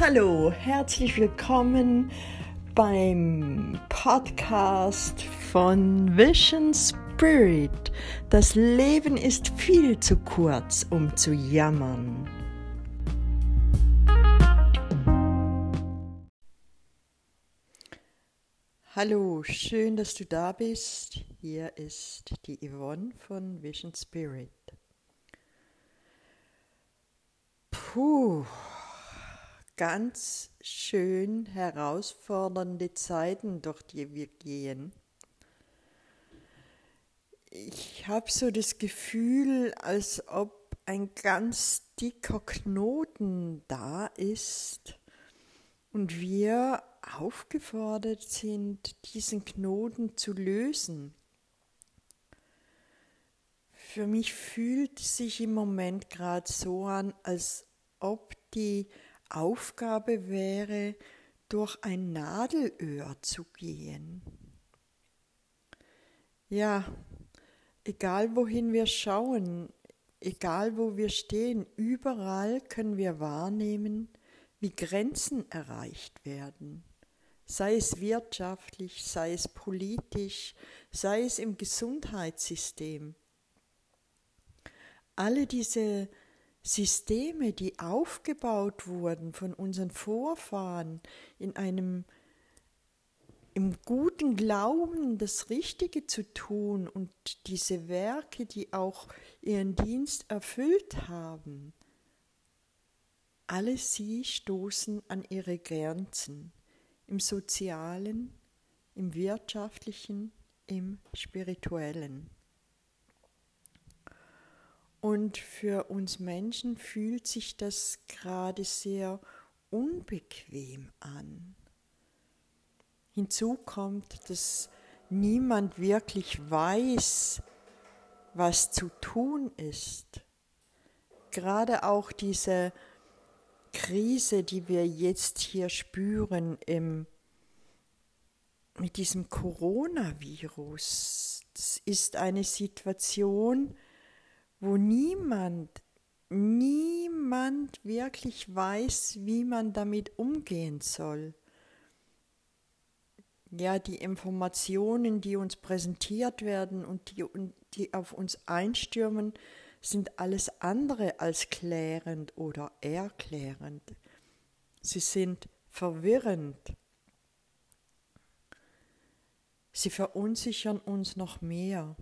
Hallo, herzlich willkommen beim Podcast von Vision Spirit. Das Leben ist viel zu kurz, um zu jammern. Hallo, schön, dass du da bist. Hier ist die Yvonne von Vision Spirit. Puh, ganz schön herausfordernde Zeiten, durch die wir gehen. Ich habe so das Gefühl, als ob ein ganz dicker Knoten da ist und wir aufgefordert sind, diesen Knoten zu lösen. Für mich fühlt sich im Moment gerade so an, als ob die Aufgabe wäre, durch ein Nadelöhr zu gehen. Ja, egal wohin wir schauen, egal wo wir stehen, überall können wir wahrnehmen, wie Grenzen erreicht werden, sei es wirtschaftlich, sei es politisch, sei es im Gesundheitssystem. Alle diese Systeme, die aufgebaut wurden von unseren Vorfahren in einem im guten Glauben das Richtige zu tun und diese Werke, die auch ihren Dienst erfüllt haben, alle sie stoßen an ihre Grenzen im sozialen, im wirtschaftlichen, im spirituellen. Und für uns Menschen fühlt sich das gerade sehr unbequem an. Hinzu kommt, dass niemand wirklich weiß, was zu tun ist. Gerade auch diese Krise, die wir jetzt hier spüren im, mit diesem Coronavirus, das ist eine Situation, wo niemand, niemand wirklich weiß, wie man damit umgehen soll. Ja, die Informationen, die uns präsentiert werden und die, die auf uns einstürmen, sind alles andere als klärend oder erklärend. Sie sind verwirrend. Sie verunsichern uns noch mehr.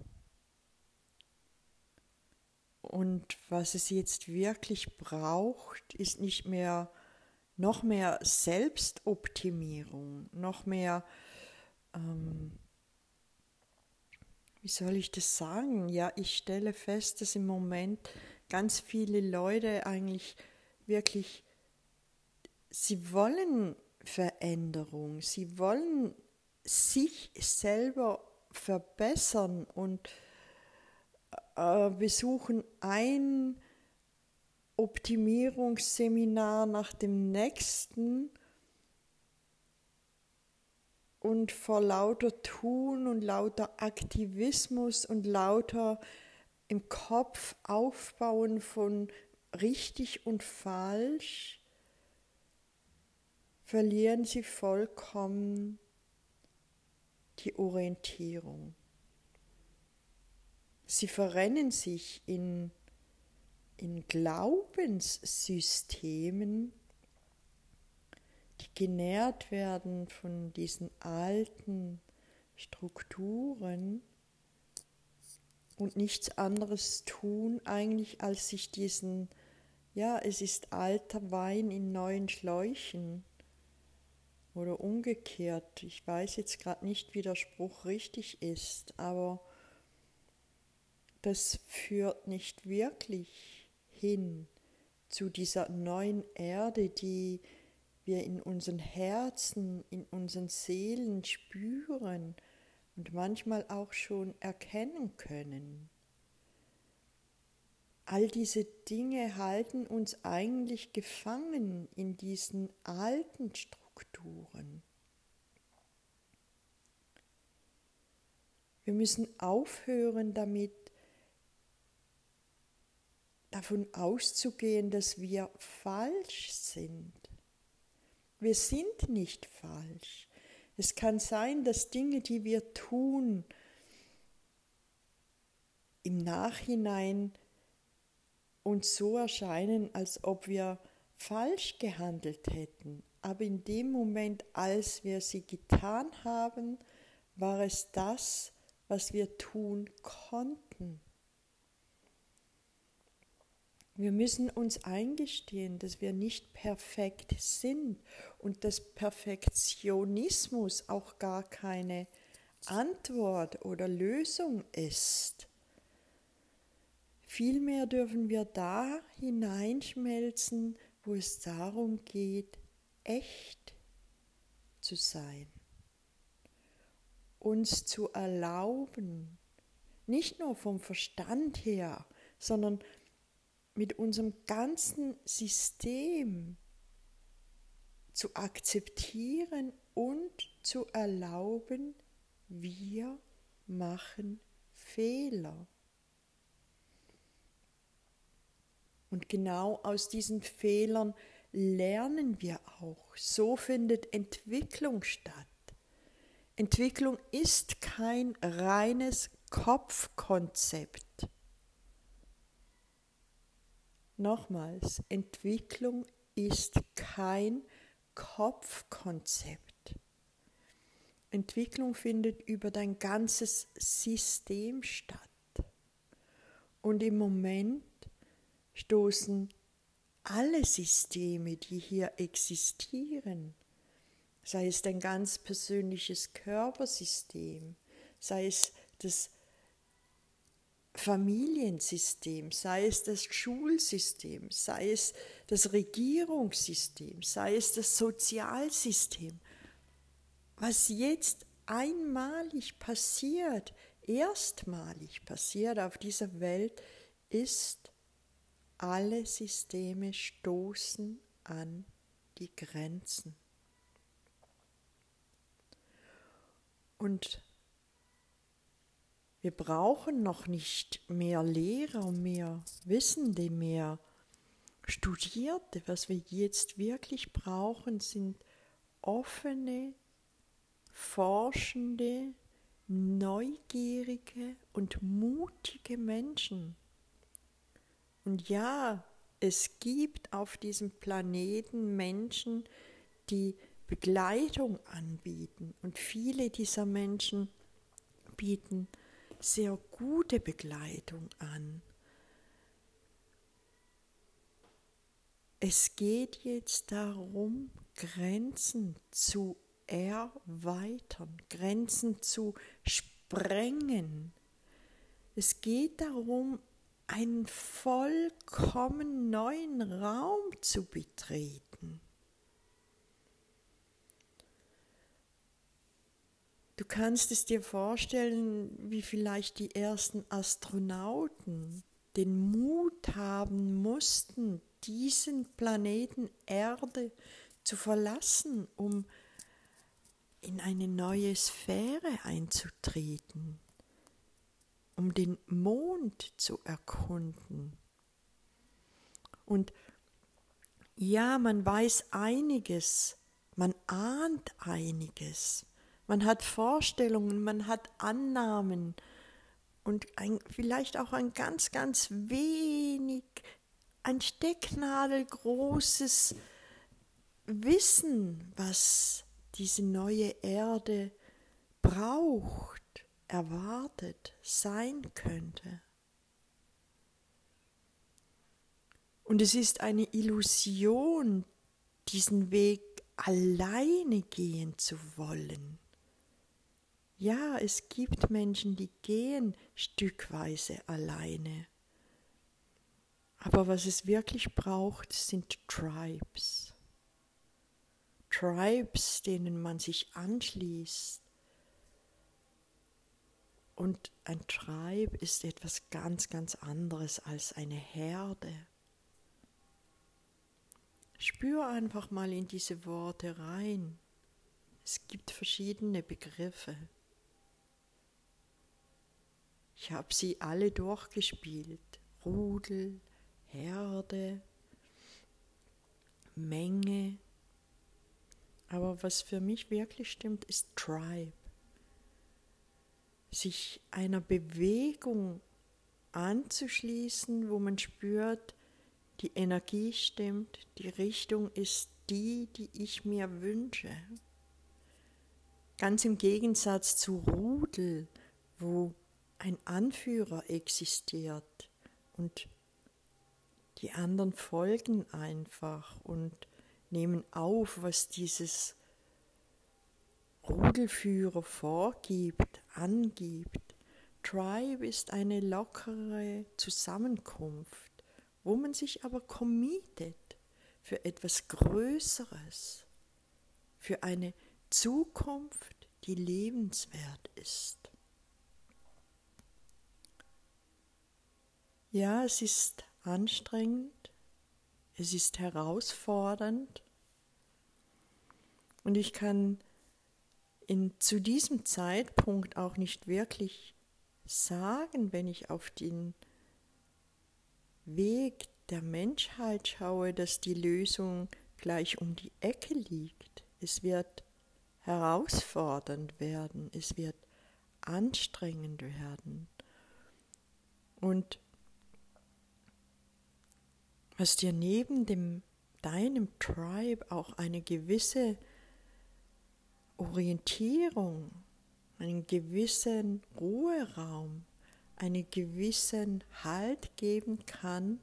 Und was es jetzt wirklich braucht, ist nicht mehr noch mehr Selbstoptimierung, noch mehr, ähm, wie soll ich das sagen? Ja, ich stelle fest, dass im Moment ganz viele Leute eigentlich wirklich, sie wollen Veränderung, sie wollen sich selber verbessern und äh, besuchen ein Optimierungsseminar nach dem nächsten und vor lauter Tun und lauter Aktivismus und lauter im Kopf aufbauen von richtig und falsch, verlieren sie vollkommen die Orientierung. Sie verrennen sich in, in Glaubenssystemen, die genährt werden von diesen alten Strukturen und nichts anderes tun eigentlich, als sich diesen, ja, es ist alter Wein in neuen Schläuchen oder umgekehrt. Ich weiß jetzt gerade nicht, wie der Spruch richtig ist, aber das führt nicht wirklich hin zu dieser neuen Erde, die wir in unseren Herzen, in unseren Seelen spüren und manchmal auch schon erkennen können. All diese Dinge halten uns eigentlich gefangen in diesen alten Strukturen. Wir müssen aufhören damit, davon auszugehen, dass wir falsch sind. Wir sind nicht falsch. Es kann sein, dass Dinge, die wir tun, im Nachhinein uns so erscheinen, als ob wir falsch gehandelt hätten. Aber in dem Moment, als wir sie getan haben, war es das, was wir tun konnten. Wir müssen uns eingestehen, dass wir nicht perfekt sind und dass Perfektionismus auch gar keine Antwort oder Lösung ist. Vielmehr dürfen wir da hineinschmelzen, wo es darum geht, echt zu sein, uns zu erlauben, nicht nur vom Verstand her, sondern mit unserem ganzen System zu akzeptieren und zu erlauben, wir machen Fehler. Und genau aus diesen Fehlern lernen wir auch. So findet Entwicklung statt. Entwicklung ist kein reines Kopfkonzept. Nochmals, Entwicklung ist kein Kopfkonzept. Entwicklung findet über dein ganzes System statt. Und im Moment stoßen alle Systeme, die hier existieren, sei es dein ganz persönliches Körpersystem, sei es das Familiensystem, sei es das Schulsystem, sei es das Regierungssystem, sei es das Sozialsystem. Was jetzt einmalig passiert, erstmalig passiert auf dieser Welt, ist, alle Systeme stoßen an die Grenzen. Und wir brauchen noch nicht mehr Lehrer, mehr Wissende, mehr Studierte. Was wir jetzt wirklich brauchen, sind offene, forschende, neugierige und mutige Menschen. Und ja, es gibt auf diesem Planeten Menschen, die Begleitung anbieten. Und viele dieser Menschen bieten sehr gute Begleitung an. Es geht jetzt darum, Grenzen zu erweitern, Grenzen zu sprengen. Es geht darum, einen vollkommen neuen Raum zu betreten. Du kannst es dir vorstellen, wie vielleicht die ersten Astronauten den Mut haben mussten, diesen Planeten Erde zu verlassen, um in eine neue Sphäre einzutreten, um den Mond zu erkunden. Und ja, man weiß einiges, man ahnt einiges, man hat Vorstellungen, man hat Annahmen und ein, vielleicht auch ein ganz, ganz wenig, ein stecknadelgroßes Wissen, was diese neue Erde braucht, erwartet, sein könnte. Und es ist eine Illusion, diesen Weg alleine gehen zu wollen. Ja, es gibt Menschen, die gehen stückweise alleine. Aber was es wirklich braucht, sind Tribes. Tribes, denen man sich anschließt. Und ein Tribe ist etwas ganz, ganz anderes als eine Herde. Spür einfach mal in diese Worte rein. Es gibt verschiedene Begriffe. Ich habe sie alle durchgespielt. Rudel, Herde, Menge, Aber was für mich wirklich stimmt, ist Tribe. Sich einer Bewegung anzuschließen, wo man spürt, die Energie stimmt, die Richtung ist die, die ich mir wünsche. Ganz im Gegensatz zu Rudel, wo ein Anführer existiert und die anderen folgen einfach und nehmen auf, was dieses Rudelführer vorgibt, angibt. Tribe ist eine lockere Zusammenkunft, wo man sich aber committet für etwas Größeres, für eine Zukunft, die lebenswert ist. Ja, es ist anstrengend, es ist herausfordernd und ich kann in, zu diesem Zeitpunkt auch nicht wirklich sagen, wenn ich auf den Weg der Menschheit schaue, dass die Lösung gleich um die Ecke liegt. Es wird herausfordernd werden, es wird anstrengend werden. Und was dir neben dem, deinem Tribe auch eine gewisse Orientierung, einen gewissen Ruheraum, einen gewissen Halt geben kann,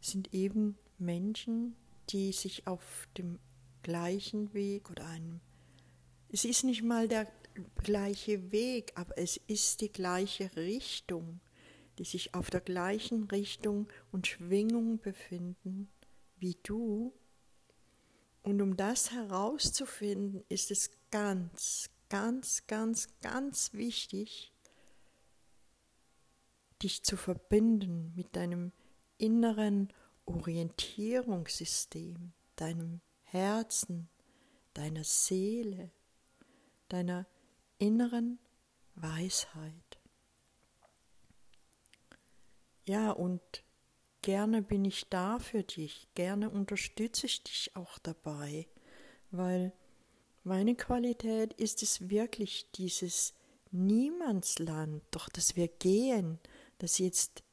sind eben Menschen, die sich auf dem gleichen Weg oder einem. Es ist nicht mal der gleiche Weg, aber es ist die gleiche Richtung, die sich auf der gleichen Richtung und Schwingung befinden wie du. Und um das herauszufinden, ist es ganz, ganz, ganz, ganz wichtig, dich zu verbinden mit deinem inneren Orientierungssystem, deinem Herzen, deiner Seele, deiner inneren Weisheit. Ja, und gerne bin ich da für dich, gerne unterstütze ich dich auch dabei, weil meine Qualität ist es wirklich dieses Niemandsland, doch dass wir gehen, das jetzt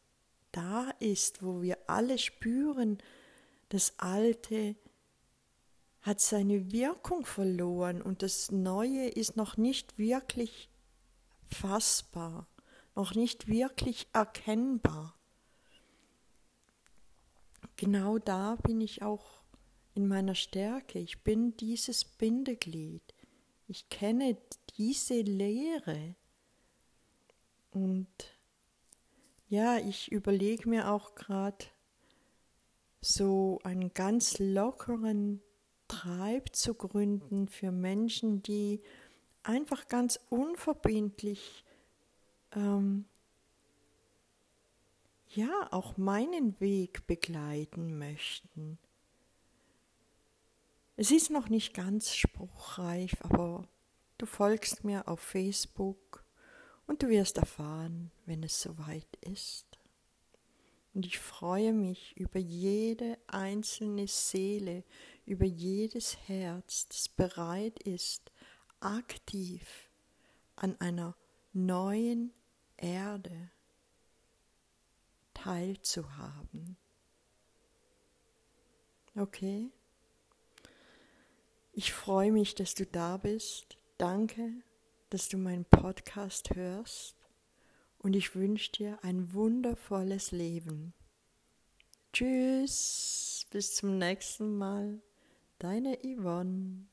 da ist, wo wir alle spüren, das Alte hat seine Wirkung verloren und das Neue ist noch nicht wirklich fassbar, noch nicht wirklich erkennbar. Genau da bin ich auch in meiner Stärke. Ich bin dieses Bindeglied. Ich kenne diese Lehre. Und ja, ich überlege mir auch gerade so einen ganz lockeren Treib zu gründen für Menschen, die einfach ganz unverbindlich ähm, ja auch meinen Weg begleiten möchten. Es ist noch nicht ganz spruchreif, aber du folgst mir auf Facebook und du wirst erfahren, wenn es soweit ist. Und ich freue mich über jede einzelne Seele, über jedes Herz, das bereit ist, aktiv an einer neuen Erde teilzuhaben. Okay? Ich freue mich, dass du da bist. Danke, dass du meinen Podcast hörst und ich wünsche dir ein wundervolles Leben. Tschüss, bis zum nächsten Mal. Deine Yvonne.